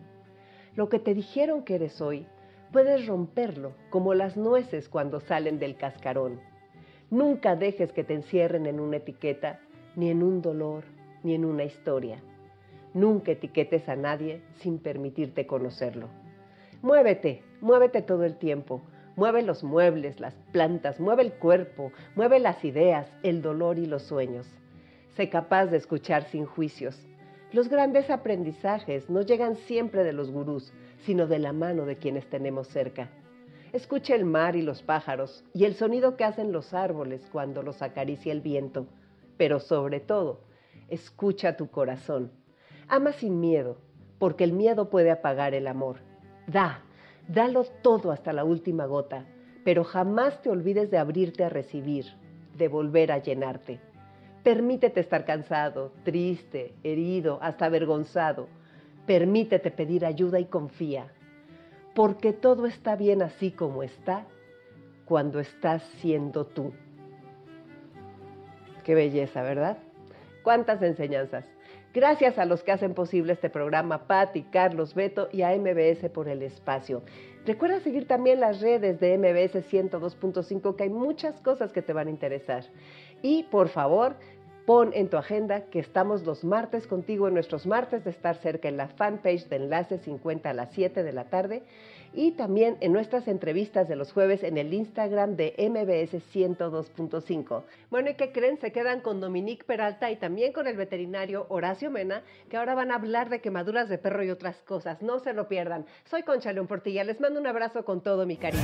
Lo que te dijeron que eres hoy, puedes romperlo como las nueces cuando salen del cascarón. Nunca dejes que te encierren en una etiqueta, ni en un dolor, ni en una historia. Nunca etiquetes a nadie sin permitirte conocerlo. Muévete, muévete todo el tiempo. Mueve los muebles, las plantas, mueve el cuerpo, mueve las ideas, el dolor y los sueños. Sé capaz de escuchar sin juicios. Los grandes aprendizajes no llegan siempre de los gurús, sino de la mano de quienes tenemos cerca. Escucha el mar y los pájaros y el sonido que hacen los árboles cuando los acaricia el viento, pero sobre todo, escucha tu corazón. Ama sin miedo, porque el miedo puede apagar el amor. Da, dalo todo hasta la última gota, pero jamás te olvides de abrirte a recibir, de volver a llenarte. Permítete estar cansado, triste, herido, hasta avergonzado. Permítete pedir ayuda y confía, porque todo está bien así como está cuando estás siendo tú. Qué belleza, ¿verdad? Cuántas enseñanzas. Gracias a los que hacen posible este programa, Patti, Carlos, Beto y a MBS por el espacio. Recuerda seguir también las redes de MBS 102.5, que hay muchas cosas que te van a interesar. Y por favor, pon en tu agenda que estamos los martes contigo en nuestros martes de estar cerca en la fanpage de Enlace 50 a las 7 de la tarde y también en nuestras entrevistas de los jueves en el Instagram de MBS 102.5. Bueno, ¿y qué creen? Se quedan con Dominique Peralta y también con el veterinario Horacio Mena, que ahora van a hablar de quemaduras de perro y otras cosas. No se lo pierdan. Soy Concha León Portilla. Les mando un abrazo con todo mi cariño.